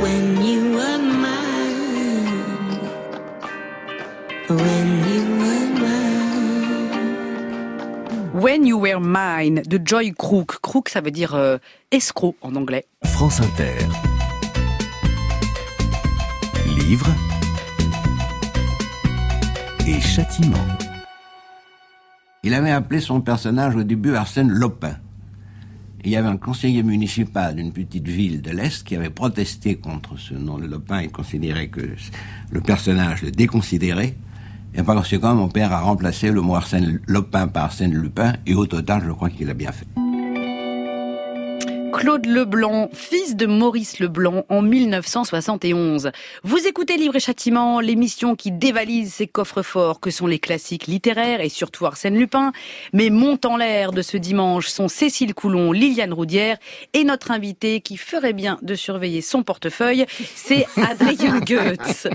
When you were mine. When you were mine. When You Were Mine de Joy Crook. Crook, ça veut dire euh, escroc en anglais. France Inter. Livre et châtiment. Il avait appelé son personnage au début Arsène Lopin. Il y avait un conseiller municipal d'une petite ville de l'Est qui avait protesté contre ce nom de Lopin. Il considérait que le personnage le déconsidérait. Et par conséquent, mon père a remplacé le mot Arsène Lopin par Arsène Lupin, et au total, je crois qu'il a bien fait. Claude Leblanc, fils de Maurice Leblanc en 1971. Vous écoutez Livre et Châtiment, l'émission qui dévalise ces coffres forts que sont les classiques littéraires et surtout Arsène Lupin. Mais montent en l'air de ce dimanche sont Cécile Coulon, Liliane Roudière et notre invité qui ferait bien de surveiller son portefeuille, c'est Adrien Goetz.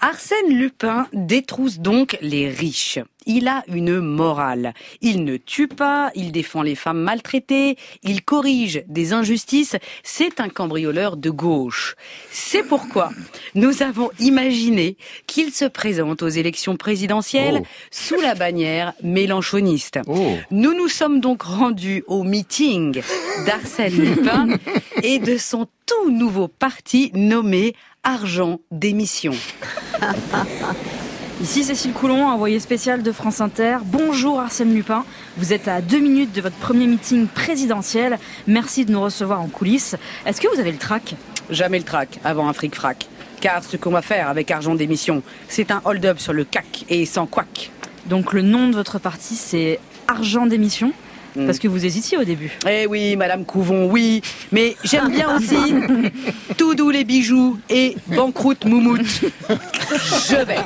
Arsène Lupin détrousse donc les riches. Il a une morale. Il ne tue pas, il défend les femmes maltraitées, il corrige des injustices. C'est un cambrioleur de gauche. C'est pourquoi nous avons imaginé qu'il se présente aux élections présidentielles Oh. sous la bannière mélanchoniste. Oh. Nous nous sommes donc rendus au meeting d'Arsène Lupin et de son tout nouveau parti nommé Argent d'émission. Ici Cécile Coulon, envoyée spéciale de France Inter. Bonjour Arsène Lupin. Vous êtes à deux minutes de votre premier meeting présidentiel. Merci de nous recevoir en coulisses. Est-ce que vous avez le trac? Jamais le trac avant un fric-frac. Car ce qu'on va faire avec Argent d'émission, c'est un hold-up sur le CAC et sans quack. Donc le nom de votre parti c'est Argent d'émission? Parce que vous hésitiez au début. Eh oui, Madame Couvon, oui. Mais j'aime bien aussi tout doux les bijoux et banqueroute moumoute. Je vais,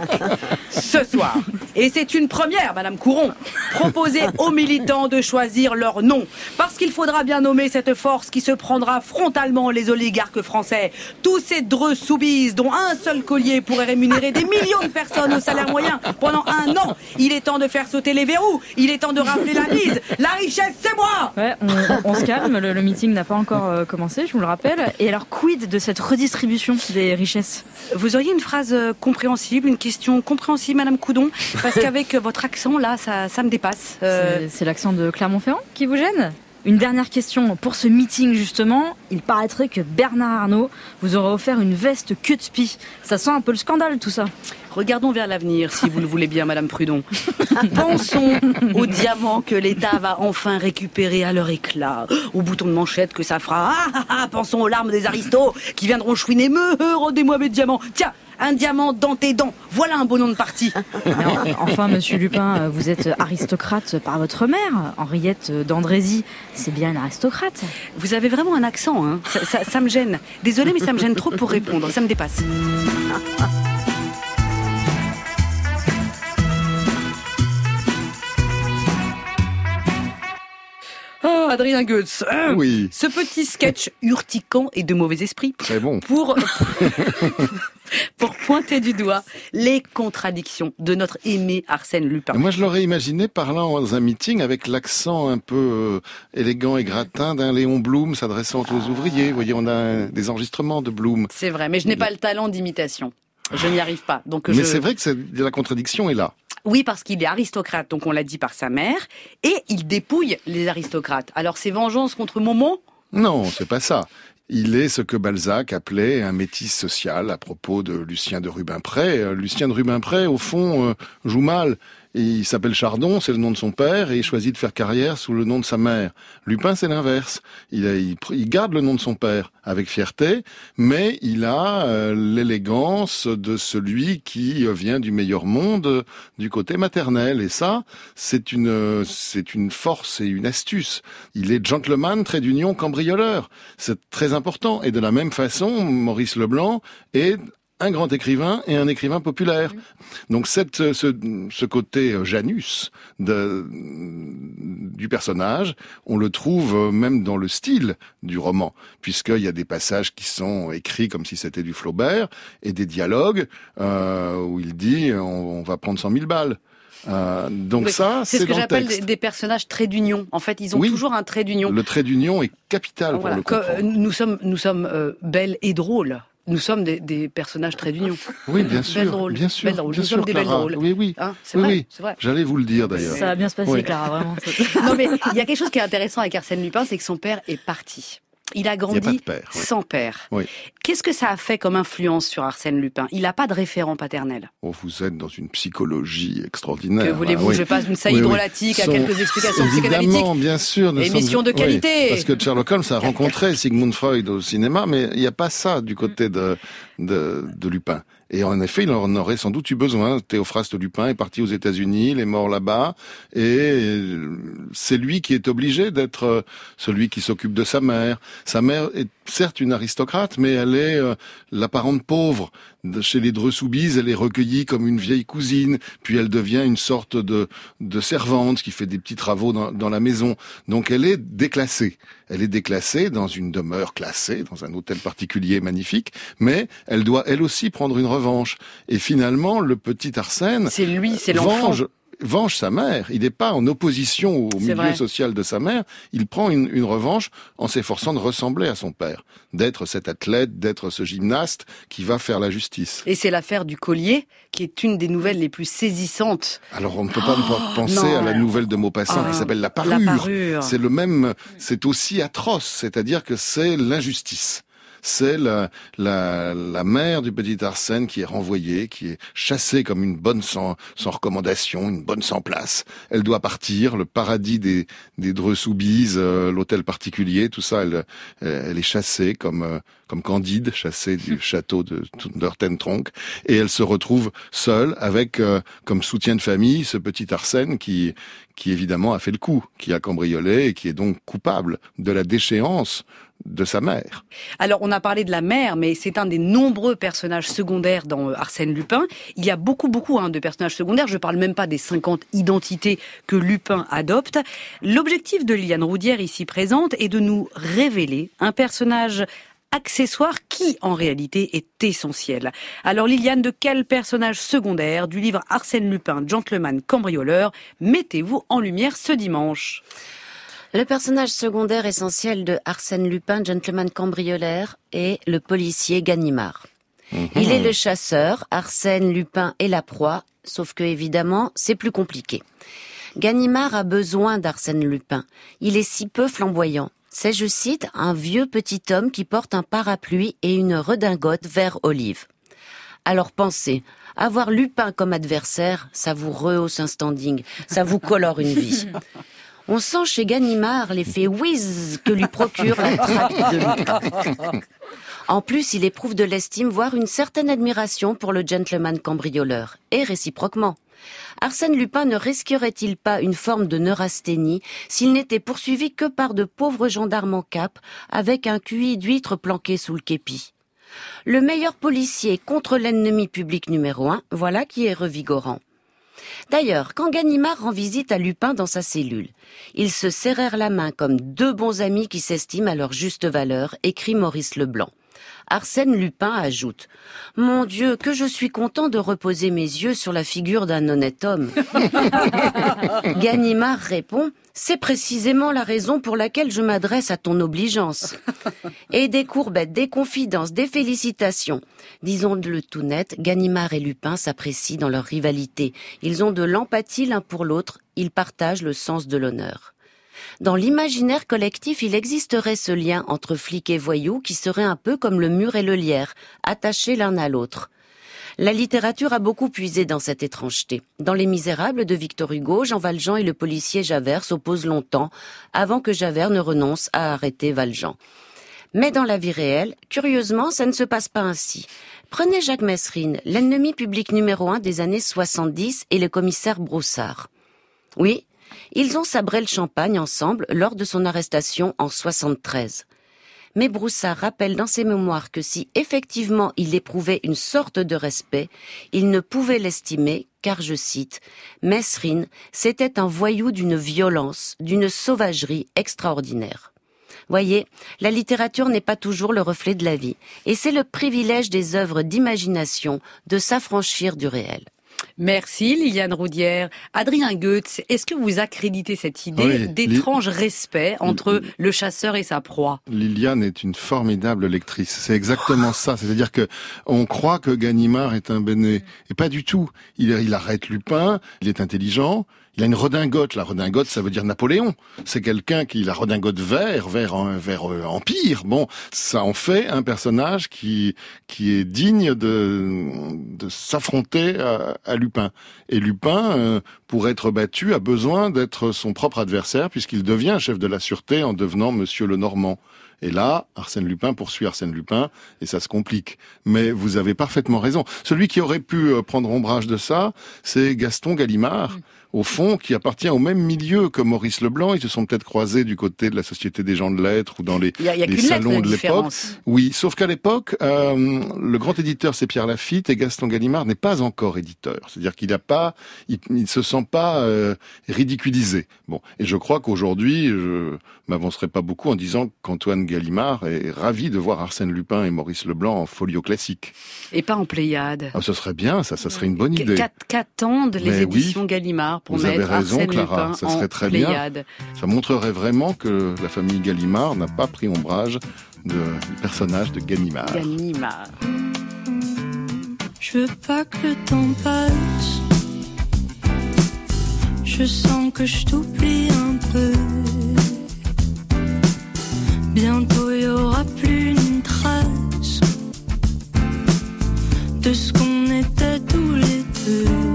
ce soir, et c'est une première, Madame Couron, proposer aux militants de choisir leur nom. Parce qu'il faudra bien nommer cette force qui se prendra frontalement les oligarques français. Tous ces dreux soubises dont un seul collier pourrait rémunérer des millions de personnes au salaire moyen pendant un an. Il est temps de faire sauter les verrous. Il est temps de rafler la mise. La richesse, c'est moi Ouais, on, on se calme, le, le meeting n'a pas encore euh, commencé, je vous le rappelle. Et alors, quid de cette redistribution des richesses? Vous auriez une phrase euh, compréhensible, une question compréhensible, Madame Coudon? Parce qu'avec euh, votre accent, là, ça, ça me dépasse. Euh, C'est- C'est l'accent de Clermont-Ferrand qui vous gêne? Une dernière question pour ce meeting justement. Il paraîtrait que Bernard Arnault vous aurait offert une veste queue de spie. Ça sent un peu le scandale tout ça. Regardons vers l'avenir, si vous le voulez bien, Madame Prudon. Pensons aux diamants que l'État va enfin récupérer à leur éclat, aux boutons de manchette que ça fera. Ah, ah, ah, pensons aux larmes des aristos qui viendront chouiner. Me, rendez-moi mes diamants. Tiens, un diamant dans tes dents. Voilà un beau nom de parti. Enfin, monsieur Lupin, vous êtes aristocrate par votre mère, Henriette d'Andrézy. C'est bien une aristocrate. Vous avez vraiment un accent, hein. ça, ça- ça me gêne. Désolée, mais ça me gêne trop pour répondre. Ça me dépasse. Adrien Goetz. hein. Oui. Ce petit sketch urticant et de mauvais esprit Très bon. pour, pour pointer du doigt les contradictions de notre aimé Arsène Lupin. Moi, je l'aurais imaginé parlant dans un meeting avec l'accent un peu euh, élégant et gratin d'un Léon Blum s'adressant aux ouvriers. Vous voyez, on a des enregistrements de Blum. C'est vrai, mais je n'ai pas le talent d'imitation. Je n'y arrive pas. Donc Mais je... c'est vrai que la contradiction est là. Oui, parce qu'il est aristocrate, donc on l'a dit par sa mère, et il dépouille les aristocrates. Alors c'est vengeance contre Momo Non, c'est pas ça. Il est ce que Balzac appelait un métis social à propos de Lucien de Rubempré. Euh, Lucien de Rubempré, au fond, euh, joue mal. Il s'appelle Chardon, c'est le nom de son père, et il choisit de faire carrière sous le nom de sa mère. Lupin, c'est l'inverse. Il, garde le nom de son père avec fierté, mais il a euh, l'élégance de celui qui euh, vient du meilleur monde euh, du côté maternel. Et ça, c'est une, c'est une force et une astuce. Il est gentleman, trait d'union, cambrioleur. C'est très important. Et de la même façon, Maurice Leblanc est un grand écrivain et un écrivain populaire. Donc cette, euh, ce, ce côté euh, Janus de, du personnage, on le trouve euh, même dans le style du roman, puisqu'il y a des passages qui sont écrits comme si c'était du Flaubert, et des dialogues euh, où il dit on, on va prendre 100 000 balles. Euh, donc Oui, ça, c'est ce que j'appelle des, des personnages traits d'union. En fait, ils ont Oui. toujours un trait d'union. Le trait d'union est capital Voilà, pour le comprendre. nous sommes, nous sommes euh, belles et drôles. Nous sommes des, des personnages traits d'union. Oui, bien sûr, bien sûr, bien Nous sûr, sommes des belles drôles. Oui, oui, Hein, c'est oui, vrai, oui. c'est vrai. J'allais vous le dire d'ailleurs. Ça va bien se passer, Oui. Clara, vraiment. Non, mais il y a quelque chose qui est intéressant avec Arsène Lupin, c'est que son père est parti. Il a grandi de père. oui. sans père. Oui. Qu'est-ce que ça a fait comme influence sur Arsène Lupin? Il n'a pas de référent paternel. Oh, vous êtes dans une psychologie extraordinaire. Que voulez-vous Ah. Je passe une saillie drôlatique à Son- quelques explications Évidemment, psychanalytiques. bien sûr. Émission sommes- de qualité. Parce que Sherlock Holmes a rencontré Sigmund Freud au cinéma, mais il n'y a pas ça du côté de, de, de Lupin. Et en effet, il en aurait sans doute eu besoin. Théophraste Lupin est parti aux États-Unis, il est mort là-bas, et c'est lui qui est obligé d'être celui qui s'occupe de sa mère. Sa mère est certes une aristocrate, mais elle est euh, la parente pauvre. Chez les Dreux-Soubise, elle est recueillie comme une vieille cousine, puis elle devient une sorte de, de servante qui fait des petits travaux dans, dans la maison. Donc elle est déclassée. Elle est déclassée dans une demeure classée, dans un hôtel particulier magnifique, mais elle doit elle aussi prendre une revanche. Et finalement, le petit Arsène... C'est lui, c'est l'enfant venge sa mère. Il n'est pas en opposition au milieu social de sa mère. Il prend une, une revanche en s'efforçant de ressembler à son père, d'être cet athlète, d'être ce gymnaste qui va faire la justice. Et c'est l'affaire du collier qui est une des nouvelles les plus saisissantes. Alors on ne peut pas ne pas oh, penser à la nouvelle de Maupassant qui ah, s'appelle la parure. La parure. C'est le même, c'est aussi atroce, c'est-à-dire que c'est l'injustice c'est la, la, la, mère du petit Arsène qui est renvoyée, qui est chassée comme une bonne sans, sans recommandation, une bonne sans place. Elle doit partir, le paradis des, des Dreux-Soubise, euh, l'hôtel particulier, tout ça, elle, elle est chassée comme, euh, comme Candide, chassée du château de Tronc, et elle se retrouve seule avec euh, comme soutien de famille ce petit Arsène qui, qui évidemment a fait le coup, qui a cambriolé et qui est donc coupable de la déchéance de sa mère. Alors, on a parlé de la mère, mais c'est un des nombreux personnages secondaires dans euh, Arsène Lupin. Il y a beaucoup, beaucoup hein, de personnages secondaires. Je ne parle même pas des 50 identités que Lupin adopte. L'objectif de Liliane Roudière, ici présente, est de nous révéler un personnage accessoire qui, en réalité, est essentiel. Alors, Liliane, de quel personnage secondaire du livre Arsène Lupin, Gentleman cambrioleur, mettez-vous en lumière ce dimanche? Le personnage secondaire essentiel de Arsène Lupin, gentleman cambrioleur, est le policier Ganimard. Mhm. Il est le chasseur, Arsène Lupin est la proie, sauf que évidemment, c'est plus compliqué. Ganimard a besoin d'Arsène Lupin. Il est si peu flamboyant. C'est, je cite, un vieux petit homme qui porte un parapluie et une redingote vert olive. Alors pensez, avoir Lupin comme adversaire, ça vous rehausse un standing, ça vous colore une vie. On sent chez Ganimard l'effet whiz que lui procure la traque de Lupin. En plus, il éprouve de l'estime, voire une certaine admiration pour le gentleman cambrioleur, et réciproquement. Arsène Lupin ne risquerait-il pas une forme de neurasthénie s'il n'était poursuivi que par de pauvres gendarmes en cap, avec un QI d'huître planqué sous le képi? Le meilleur policier contre l'ennemi public numéro un, voilà qui est revigorant. D'ailleurs, quand Ganimard rend visite à Lupin dans sa cellule, ils se serrèrent la main comme deux bons amis qui s'estiment à leur juste valeur, écrit Maurice Leblanc. Arsène Lupin ajoute Mon Dieu, que je suis content de reposer mes yeux sur la figure d'un honnête homme. Ganimard répond C'est précisément la raison pour laquelle je m'adresse à ton obligeance. Et des courbettes, des confidences, des félicitations. Disons-le tout net, Ganimard et Lupin s'apprécient dans leur rivalité. Ils ont de l'empathie l'un pour l'autre, ils partagent le sens de l'honneur. Dans l'imaginaire collectif, il existerait ce lien entre flic et voyou qui serait un peu comme le mur et le lierre, attachés l'un à l'autre. La littérature a beaucoup puisé dans cette étrangeté. Dans Les Misérables de Victor Hugo, Jean Valjean et le policier Javert s'opposent longtemps, avant que Javert ne renonce à arrêter Valjean. Mais dans la vie réelle, curieusement, ça ne se passe pas ainsi. Prenez Jacques Messrine, l'ennemi public numéro un des années 70 et le commissaire Broussard. Oui, ils ont sabré le champagne ensemble lors de son arrestation en 73. Mais Broussard rappelle dans ses mémoires que si effectivement il éprouvait une sorte de respect, il ne pouvait l'estimer car, je cite, Mesrine, c'était un voyou d'une violence, d'une sauvagerie extraordinaire. Voyez, la littérature n'est pas toujours le reflet de la vie, et c'est le privilège des œuvres d'imagination de s'affranchir du réel. Merci Liliane Roudière. Adrien Goetz, est-ce que vous accréditez cette idée d'étrange respect entre le chasseur et sa proie? Liliane est une formidable lectrice. C'est exactement ça. C'est-à-dire que on croit que Ganimard est un béné. Et pas du tout. Il, il arrête Lupin, il est intelligent, il a une redingote. La redingote, ça veut dire Napoléon. C'est quelqu'un qui la redingote vert, vert, vert euh, empire. Bon, ça en fait un personnage qui qui est digne de de s'affronter à, à Lupin. Et Lupin, euh, pour être battu, a besoin d'être son propre adversaire puisqu'il devient chef de la sûreté en devenant Monsieur le Normand. Et là, Arsène Lupin poursuit Arsène Lupin et ça se complique. Mais vous avez parfaitement raison. Celui qui aurait pu euh, prendre ombrage de ça, c'est Gaston Gallimard. Au fond, qui appartient au même milieu que Maurice Leblanc. Ils se sont peut-être croisés du côté de la Société des gens de lettres ou dans les, y a, y a les salons de l'époque. Oui, sauf qu'à l'époque, euh, le grand éditeur c'est Pierre Lafitte et Gaston Gallimard n'est pas encore éditeur. C'est-à-dire qu'il n'a pas, il, il se sent pas euh, ridiculisé. Bon, et je crois qu'aujourd'hui, je m'avancerai pas beaucoup en disant qu'Antoine Gallimard est ravi de voir Arsène Lupin et Maurice Leblanc en folio classique. Et pas en Pléiade. Ah, ce serait bien, ça, ça serait une bonne idée. Qu'at- Qu'attendent les Mais oui, éditions Gallimard pour Vous avez mettre raison, Arsène Clara, Lupin ça en serait très bien. Pléiade Ça montrerait vraiment que la famille Gallimard n'a pas pris ombrage de, du personnage de Gallimard. Gallimard. Je veux pas que le temps passe. Je sens que je t'oublie un peu. Bientôt y aura plus une trace de ce qu'on était tous les deux.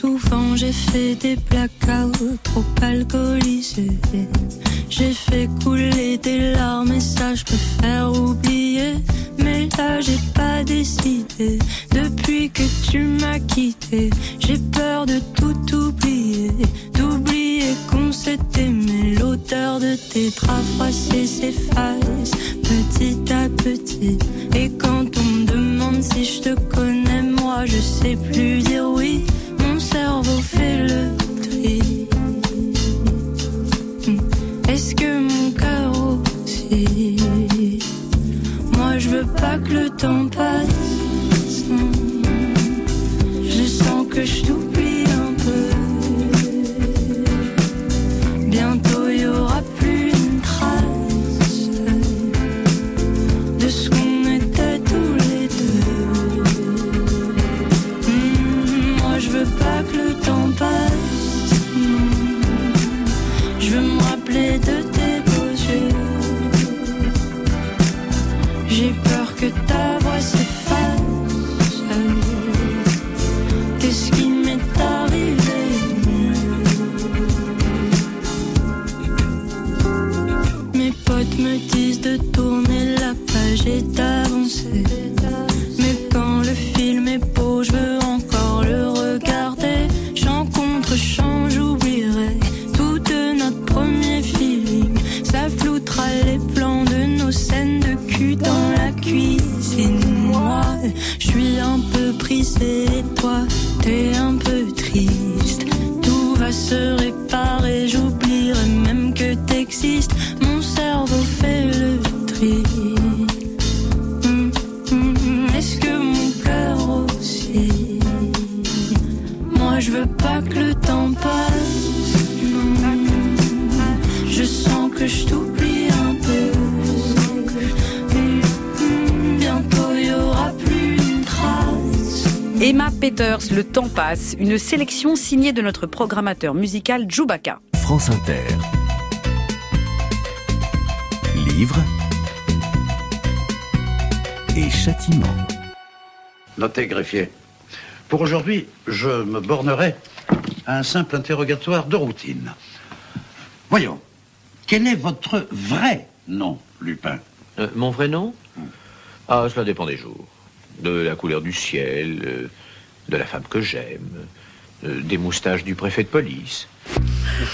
Souvent j'ai fait des blackouts trop alcoolisés. J'ai fait couler des larmes et ça je faire oublier. Mais là j'ai pas décidé. Depuis que tu m'as quitté, j'ai peur de tout oublier. D'oublier qu'on s'est aimé. L'odeur de tes draps froissés s'efface petit à petit. Et quand on me demande si je te connais, moi je sais plus dire oui. Mon cerveau fait le tri. Est-ce que mon cœur aussi? Moi je veux pas que le temps passe. Je sens que je je suis un peu brisé, et toi, t'es un peu triste. Tout va se réparer, Peters, Le temps passe, une sélection signée de notre programmateur musical Djoubaka. France Inter. Livre et châtiment. Notez, greffier. Pour aujourd'hui, je me bornerai à un simple interrogatoire de routine. Voyons, quel est votre vrai nom, Lupin Euh, mon vrai nom? Ah, cela dépend des jours. De la couleur du ciel, euh, de la femme que j'aime, euh, des moustaches du préfet de police.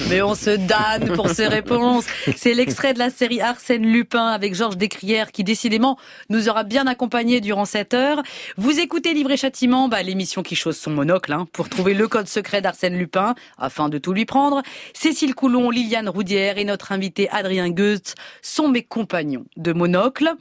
Mais on se damne pour ces réponses. C'est l'extrait de la série Arsène Lupin avec Georges Descrières qui décidément nous aura bien accompagnés durant cette heure. Vous écoutez Livre Châtiment, bah, l'émission qui chausse son monocle hein, pour trouver le code secret d'Arsène Lupin afin de tout lui prendre. Cécile Coulon, Liliane Roudière et notre invité Adrien Goetz sont mes compagnons de monocle.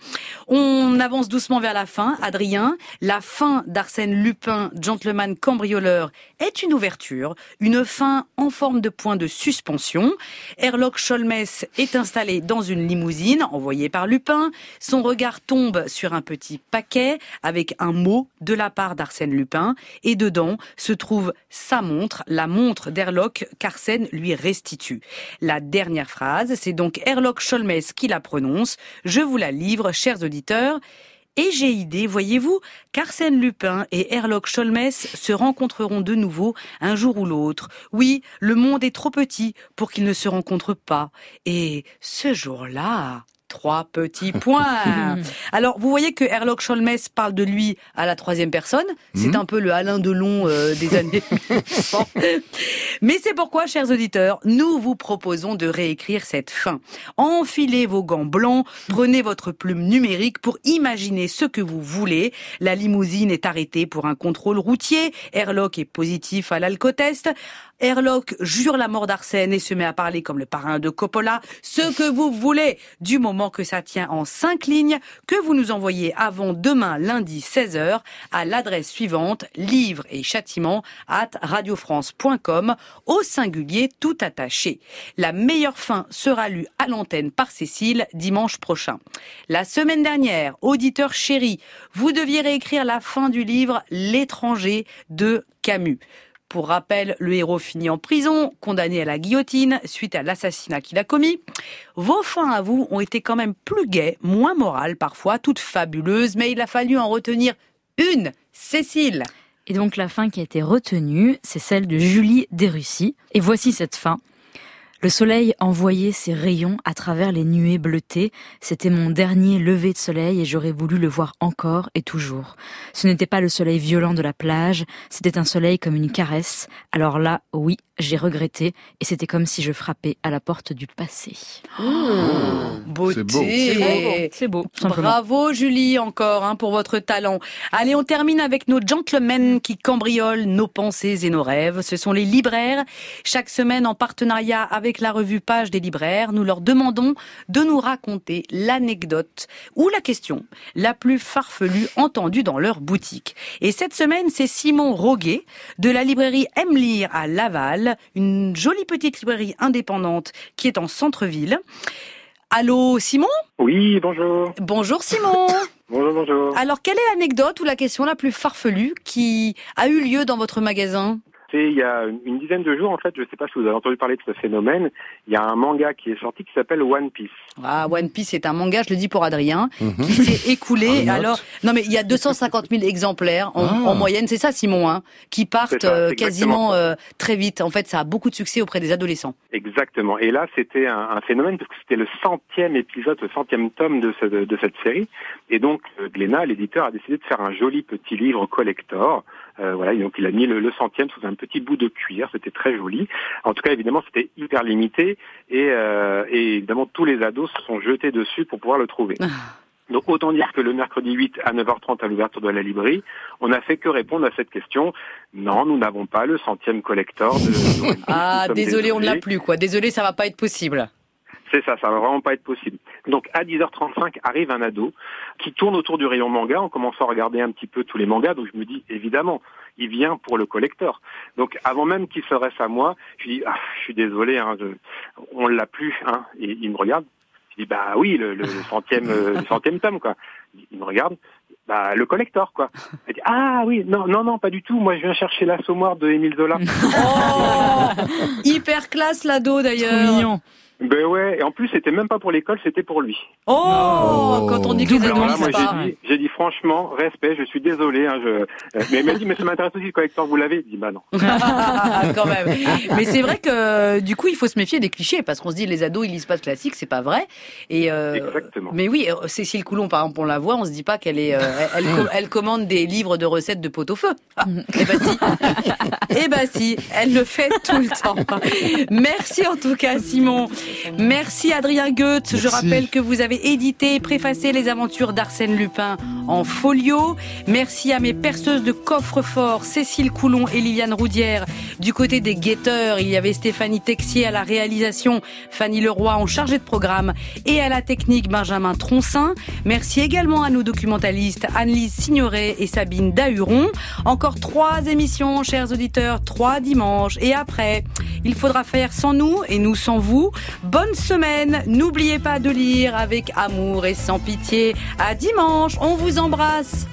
On avance doucement vers la fin. Adrien, la fin d'Arsène Lupin, gentleman cambrioleur, est une ouverture, une fin en forme de point de suspension. Herlock Sholmès est installé dans une limousine envoyée par Lupin. Son regard tombe sur un petit paquet avec un mot de la part d'Arsène Lupin et dedans se trouve sa montre, la montre d'Herlock qu'Arsène lui restitue. La dernière phrase, c'est donc Herlock Sholmès qui la prononce. Je vous la livre, chers auditeurs. Et j'ai idée, voyez-vous, qu'Arsène Lupin et Herlock Sholmès se rencontreront de nouveau un jour ou l'autre. Oui, le monde est trop petit pour qu'ils ne se rencontrent pas. Et ce jour-là, trois petits points. Alors, vous voyez que Herlock Sholmès parle de lui à la troisième personne. C'est Mhm. un peu le Alain Delon euh, des années 1900. Mais c'est pourquoi, chers auditeurs, nous vous proposons de réécrire cette fin. Enfilez vos gants blancs, prenez votre plume numérique pour imaginer ce que vous voulez. La limousine est arrêtée pour un contrôle routier. Herlock est positif à l'alcotest. Herlock jure la mort d'Arsène et se met à parler comme le parrain de Coppola. Ce que vous voulez, du moment que ça tient en cinq lignes, que vous nous envoyez avant demain lundi 16h à l'adresse suivante livre et châtiment at radiofrance.com au singulier tout attaché. La meilleure fin sera lue à l'antenne par Cécile dimanche prochain. La semaine dernière, auditeur chéri, vous deviez réécrire la fin du livre L'étranger de Camus. Pour rappel, le héros finit en prison, condamné à la guillotine suite à l'assassinat qu'il a commis. Vos fins à vous ont été quand même plus gaies, moins morales parfois, toutes fabuleuses, mais il a fallu en retenir une. Cécile. Et donc la fin qui a été retenue, c'est celle de Julie Desrussi. Et voici cette fin. Le soleil envoyait ses rayons à travers les nuées bleutées. C'était mon dernier lever de soleil et j'aurais voulu le voir encore et toujours. Ce n'était pas le soleil violent de la plage, c'était un soleil comme une caresse. Alors là, oui, j'ai regretté et c'était comme si je frappais à la porte du passé. Beauté. C'est beau. Bravo Julie encore hein, pour votre talent. Allez, on termine avec nos gentlemen qui cambriolent nos pensées et nos rêves. Ce sont les libraires. Chaque semaine, en partenariat avec la revue Page des libraires, nous leur demandons de nous raconter l'anecdote ou la question la plus farfelue entendue dans leur boutique. Et cette semaine, c'est Simon Roguet de la librairie Aime Lire à Laval, une jolie petite librairie indépendante qui est en centre-ville. Allô Simon? Oui, bonjour. Bonjour Simon Bonjour, bonjour. Alors, quelle est l'anecdote ou la question la plus farfelue qui a eu lieu dans votre magasin? Il y a une dizaine de jours, en fait, je ne sais pas si vous avez entendu parler de ce phénomène, il y a un manga qui est sorti qui s'appelle One Piece. Ah, One Piece est un manga, je le dis pour Adrien, Mhm. qui s'est écoulé. Ah. Alors, non mais il y a 250 000 exemplaires en, Ah. en moyenne, c'est ça Simon, hein, qui partent ça, euh, quasiment euh, très vite. En fait, ça a beaucoup de succès auprès des adolescents. Exactement. Et là, c'était un, un phénomène parce que c'était le centième épisode, le centième tome de, ce- de cette série. Et donc, euh, Glénat, l'éditeur, a décidé de faire un joli petit livre collector. Euh, voilà, et donc il a mis le, le centième sous un petit bout de cuir. C'était très joli. En tout cas, évidemment, c'était hyper limité. Et, euh, et évidemment, tous les ados se sont jetés dessus pour pouvoir le trouver. Ah. Donc autant dire que le mercredi 8 à 9h30 à l'ouverture de la librairie, on n'a fait que répondre à cette question. Non, nous n'avons pas le centième collector de. Ah, sommes désolé, on ne l'a plus, quoi. Désolé, ça va pas être possible. C'est ça, ça va vraiment pas être possible. Donc à 10h35 arrive un ado qui tourne autour du rayon manga en commençant à regarder un petit peu tous les mangas. Donc je me dis évidemment, il vient pour le collector. Donc avant même qu'il s'adresse à moi, je lui dis ah, je suis désolé, hein, je- on l'a plus. Hein. Et il me regarde. Je dis bah oui, le, le centième, euh, le centième tome quoi. Il me regarde. Bah le collector quoi. Il dit ah oui non non non pas du tout. Moi je viens chercher l'assommoir de Émile Zola. Oh Hyper classe l'ado d'ailleurs. mignon. Ben ouais. Et en plus c'était même pas pour l'école, c'était pour lui. Oh, quand on dit que les Alors là, moi, j'ai dit, j'ai dit franchement, respect, je suis désolé. Hein, je... euh, Mais il m'a dit, mais ça m'intéresse aussi le collecteur, vous l'avez Il dit, bah non. quand même. Mais c'est vrai que du coup, il faut se méfier des clichés parce qu'on se dit les ados ils lisent pas de classiques, c'est pas vrai. Et euh, Exactement. mais oui, euh, Cécile Coulon par exemple, on la voit, on se dit pas qu'elle est, euh, elle, elle, co- elle commande des livres de recettes de pot au feu. Ah, eh ben si, eh ben si, elle le fait tout le temps. Merci en tout cas Simon. Merci Adrien Goethe. Je rappelle que vous avez édité et préfacé les aventures d'Arsène Lupin en folio. Merci à mes perceuses de coffre-fort, Cécile Coulon et Liliane Roudière. Du côté des guetteurs, il y avait Stéphanie Texier à la réalisation, Fanny Leroy en chargée de programme et à la technique Benjamin Troncin. Merci également à nos documentalistes Anne-Lise Signoret et Sabine Dahuron. Encore trois émissions, chers auditeurs, trois dimanches. Et après, il faudra faire sans nous et nous sans vous. Bonne semaine. N'oubliez pas de lire avec amour et sans pitié. À dimanche. On vous embrasse.